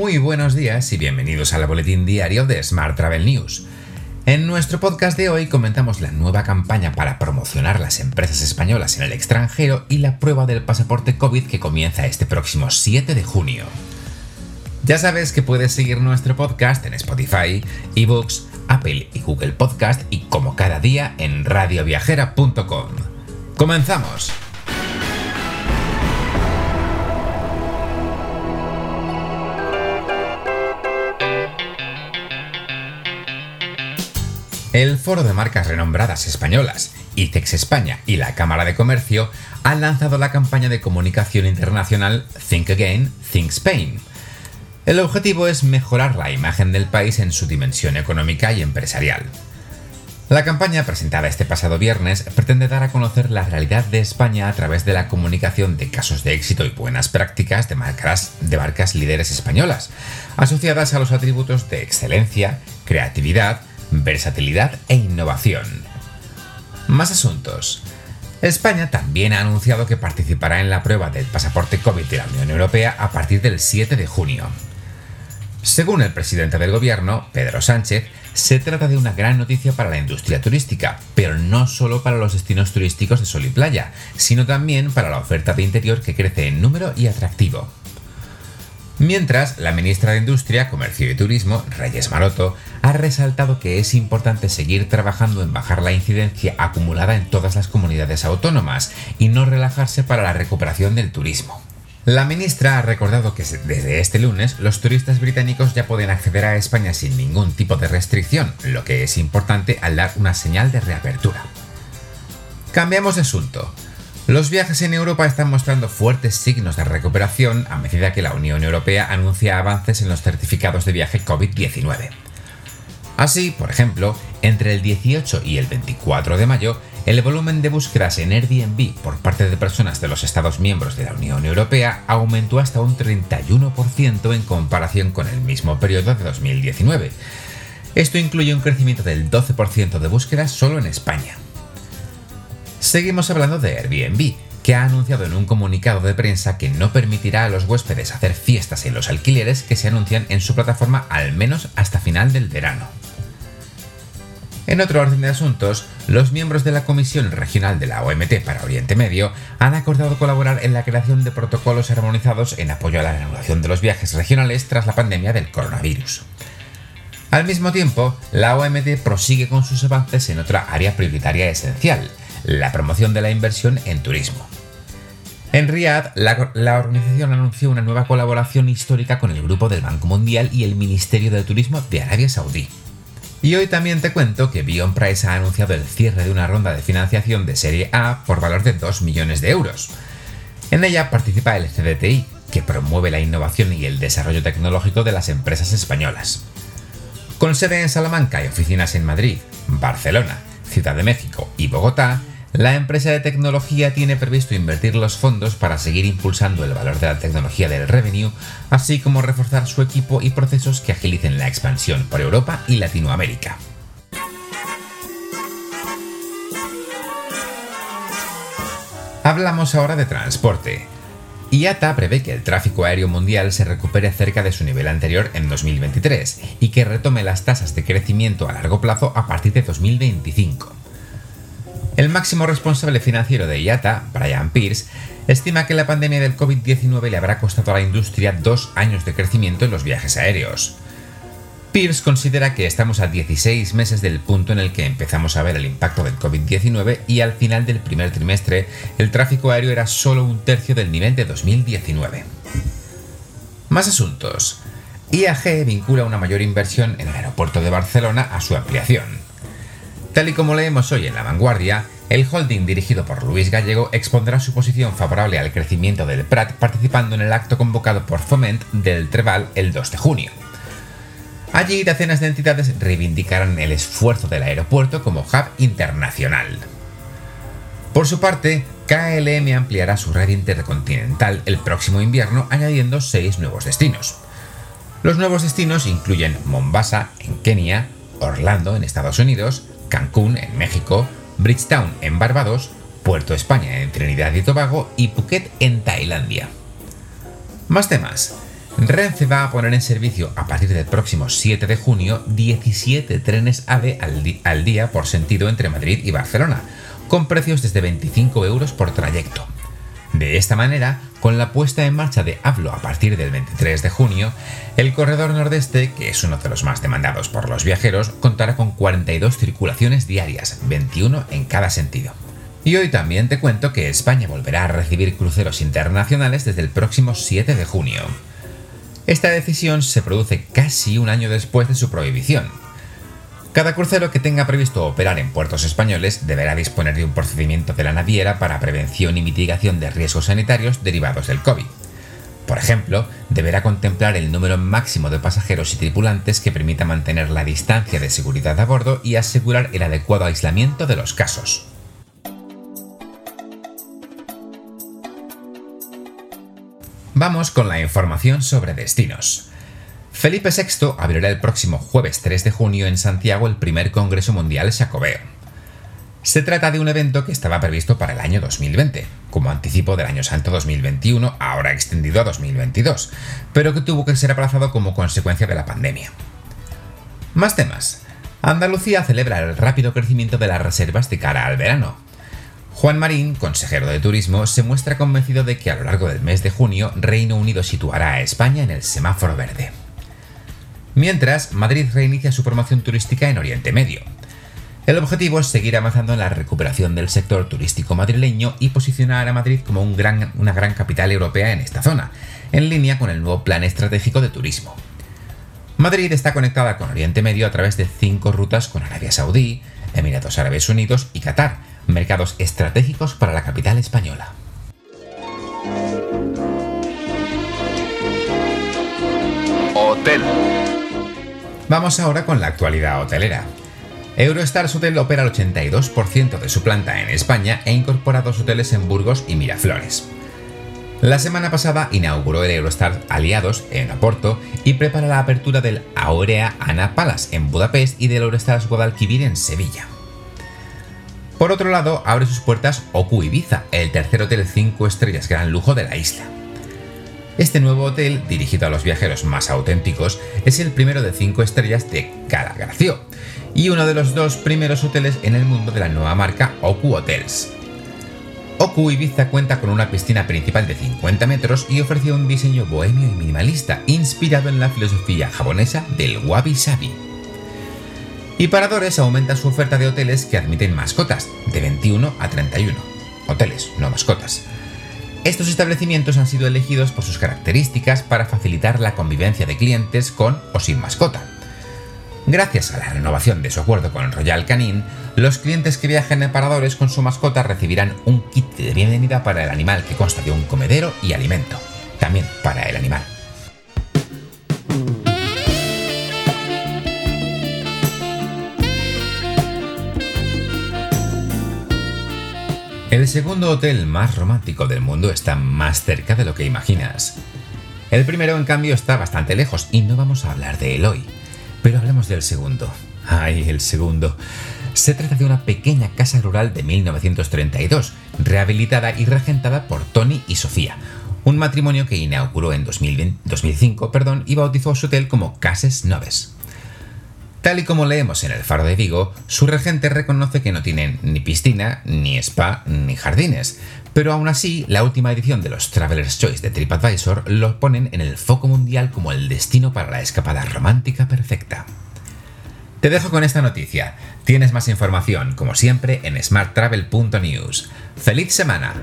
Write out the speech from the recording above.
Muy buenos días y bienvenidos al boletín diario de Smart Travel News. En nuestro podcast de hoy comentamos la nueva campaña para promocionar las empresas españolas en el extranjero y la prueba del pasaporte COVID que comienza este próximo 7 de junio. Ya sabes que puedes seguir nuestro podcast en Spotify, eBooks, Apple y Google Podcast y como cada día en radioviajera.com. ¡Comenzamos! El Foro de Marcas Renombradas Españolas, ITEX España y la Cámara de Comercio han lanzado la campaña de comunicación internacional Think Again, Think Spain. El objetivo es mejorar la imagen del país en su dimensión económica y empresarial. La campaña presentada este pasado viernes pretende dar a conocer la realidad de España a través de la comunicación de casos de éxito y buenas prácticas de marcas, de marcas líderes españolas, asociadas a los atributos de excelencia, creatividad, versatilidad e innovación. Más asuntos. España también ha anunciado que participará en la prueba del pasaporte COVID de la Unión Europea a partir del 7 de junio. Según el presidente del gobierno, Pedro Sánchez, se trata de una gran noticia para la industria turística, pero no solo para los destinos turísticos de sol y playa, sino también para la oferta de interior que crece en número y atractivo. Mientras, la ministra de Industria, Comercio y Turismo, Reyes Maroto, ha resaltado que es importante seguir trabajando en bajar la incidencia acumulada en todas las comunidades autónomas y no relajarse para la recuperación del turismo. La ministra ha recordado que desde este lunes los turistas británicos ya pueden acceder a España sin ningún tipo de restricción, lo que es importante al dar una señal de reapertura. Cambiamos de asunto. Los viajes en Europa están mostrando fuertes signos de recuperación a medida que la Unión Europea anuncia avances en los certificados de viaje COVID-19. Así, por ejemplo, entre el 18 y el 24 de mayo, el volumen de búsquedas en Airbnb por parte de personas de los Estados miembros de la Unión Europea aumentó hasta un 31% en comparación con el mismo periodo de 2019. Esto incluye un crecimiento del 12% de búsquedas solo en España. Seguimos hablando de Airbnb, que ha anunciado en un comunicado de prensa que no permitirá a los huéspedes hacer fiestas en los alquileres que se anuncian en su plataforma al menos hasta final del verano. En otro orden de asuntos, los miembros de la Comisión Regional de la OMT para Oriente Medio han acordado colaborar en la creación de protocolos armonizados en apoyo a la reanudación de los viajes regionales tras la pandemia del coronavirus. Al mismo tiempo, la OMT prosigue con sus avances en otra área prioritaria esencial, la promoción de la inversión en turismo. En Riyadh, la, organización anunció una nueva colaboración histórica con el Grupo del Banco Mundial y el Ministerio de Turismo de Arabia Saudí. Y hoy también te cuento que Bion Price ha anunciado el cierre de una ronda de financiación de Serie A por valor de 2 millones de euros. En ella participa el CDTI, que promueve la innovación y el desarrollo tecnológico de las empresas españolas. Con sede en Salamanca y oficinas en Madrid, Barcelona, Ciudad de México y Bogotá, la empresa de tecnología tiene previsto invertir los fondos para seguir impulsando el valor de la tecnología del revenue, así como reforzar su equipo y procesos que agilicen la expansión por Europa y Latinoamérica. Hablamos ahora de transporte. IATA prevé que el tráfico aéreo mundial se recupere cerca de su nivel anterior en 2023 y que retome las tasas de crecimiento a largo plazo a partir de 2025. El máximo responsable financiero de IATA, Brian Pierce, estima que la pandemia del COVID-19 le habrá costado a la industria dos años de crecimiento en los viajes aéreos. Pierce considera que estamos a 16 meses del punto en el que empezamos a ver el impacto del COVID-19 y al final del primer trimestre el tráfico aéreo era solo un tercio del nivel de 2019. Más asuntos. IAG vincula una mayor inversión en el aeropuerto de Barcelona a su ampliación. Tal y como leemos hoy en La Vanguardia, el holding dirigido por Luis Gallego expondrá su posición favorable al crecimiento del Prat participando en el acto convocado por Foment del Treval el 2 de junio. Allí decenas de entidades reivindicarán el esfuerzo del aeropuerto como hub internacional. Por su parte, KLM ampliará su red intercontinental el próximo invierno añadiendo seis nuevos destinos. Los nuevos destinos incluyen Mombasa, en Kenia, Orlando, en Estados Unidos, Cancún en México, Bridgetown en Barbados, Puerto España en Trinidad y Tobago y Phuket en Tailandia. Más temas. Renfe va a poner en servicio a partir del próximo 7 de junio 17 trenes AVE al, día por sentido entre Madrid y Barcelona, con precios desde 25 euros por trayecto. De esta manera, con la puesta en marcha de Hablo a partir del 23 de junio, el corredor nordeste, que es uno de los más demandados por los viajeros, contará con 42 circulaciones diarias, 21 en cada sentido. Y hoy también te cuento que España volverá a recibir cruceros internacionales desde el próximo 7 de junio. Esta decisión se produce casi un año después de su prohibición. Cada crucero que tenga previsto operar en puertos españoles deberá disponer de un procedimiento de la naviera para prevención y mitigación de riesgos sanitarios derivados del COVID. Por ejemplo, deberá contemplar el número máximo de pasajeros y tripulantes que permita mantener la distancia de seguridad a bordo y asegurar el adecuado aislamiento de los casos. Vamos con la información sobre destinos. Felipe VI abrirá el próximo jueves 3 de junio en Santiago el primer Congreso Mundial Jacobeo. Se trata de un evento que estaba previsto para el año 2020, como anticipo del Año Santo 2021, ahora extendido a 2022, pero que tuvo que ser aplazado como consecuencia de la pandemia. Más temas. Andalucía celebra el rápido crecimiento de las reservas de cara al verano, Juan Marín, consejero de Turismo, se muestra convencido de que a lo largo del mes de junio Reino Unido situará a España en el semáforo verde. Mientras, Madrid reinicia su promoción turística en Oriente Medio. El objetivo es seguir avanzando en la recuperación del sector turístico madrileño y posicionar a Madrid como una gran capital europea en esta zona, en línea con el nuevo Plan Estratégico de Turismo. Madrid está conectada con Oriente Medio a través de cinco rutas con Arabia Saudí, Emiratos Árabes Unidos y Qatar, mercados estratégicos para la capital española. Hotel. Vamos ahora con la actualidad hotelera. Eurostars Hotel opera el 82% de su planta en España e incorpora dos hoteles en Burgos y Miraflores. La semana pasada inauguró el Eurostar Aliados en Oporto y prepara la apertura del Aurea Ana Palace en Budapest y del Eurostars Guadalquivir en Sevilla. Por otro lado, abre sus puertas Oku Ibiza, el tercer hotel 5 estrellas gran lujo de la isla. Este nuevo hotel, dirigido a los viajeros más auténticos, es el primero de 5 estrellas de Calagracio y uno de los dos primeros hoteles en el mundo de la nueva marca Oku Hotels. Oku Ibiza cuenta con una piscina principal de 50 metros y ofrece un diseño bohemio y minimalista, inspirado en la filosofía japonesa del wabi sabi. Y Paradores aumenta su oferta de hoteles que admiten mascotas, de 21 a 31. Hoteles, no mascotas. Estos establecimientos han sido elegidos por sus características para facilitar la convivencia de clientes con o sin mascota. Gracias a la renovación de su acuerdo con Royal Canin, los clientes que viajen en paradores con su mascota recibirán un kit de bienvenida para el animal que consta de un comedero y alimento. También para el animal. El segundo hotel más romántico del mundo está más cerca de lo que imaginas. El primero, en cambio, está bastante lejos y no vamos a hablar de él hoy. Pero hablemos del segundo. ¡Ay, el segundo! Se trata de una pequeña casa rural de 1932, rehabilitada y regentada por Tony y Sofía, un matrimonio que inauguró en 2005 perdón, y bautizó su hotel como Cases Noves. Tal y como leemos en el Faro de Vigo, su regente reconoce que no tienen ni piscina, ni spa, ni jardines, pero aún así, la última edición de los Traveler's Choice de TripAdvisor lo ponen en el foco mundial como el destino para la escapada romántica perfecta. Te dejo con esta noticia. Tienes más información, como siempre, en smarttravel.news. ¡Feliz semana!